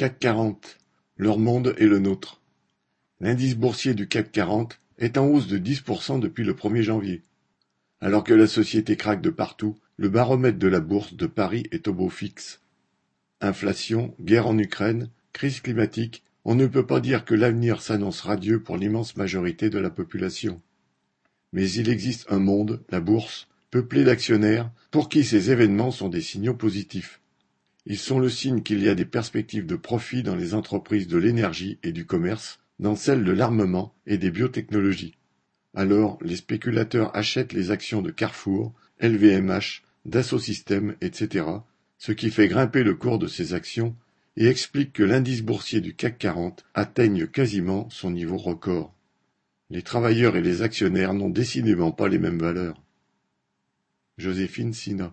CAC 40, leur monde est le nôtre. L'indice boursier du CAC 40 est en hausse de 10% depuis le 1er janvier. Alors que la société craque de partout, le baromètre de la bourse de Paris est au beau fixe. Inflation, guerre en Ukraine, crise climatique, on ne peut pas dire que l'avenir s'annonce radieux pour l'immense majorité de la population. Mais il existe un monde, la bourse, peuplé d'actionnaires, pour qui ces événements sont des signaux positifs. Ils sont le signe qu'il y a des perspectives de profit dans les entreprises de l'énergie et du commerce, dans celles de l'armement et des biotechnologies. Alors, les spéculateurs achètent les actions de Carrefour, LVMH, Dassault Systèmes, etc., ce qui fait grimper le cours de ces actions et explique que l'indice boursier du CAC 40 atteigne quasiment son niveau record. Les travailleurs et les actionnaires n'ont décidément pas les mêmes valeurs. Joséphine Sina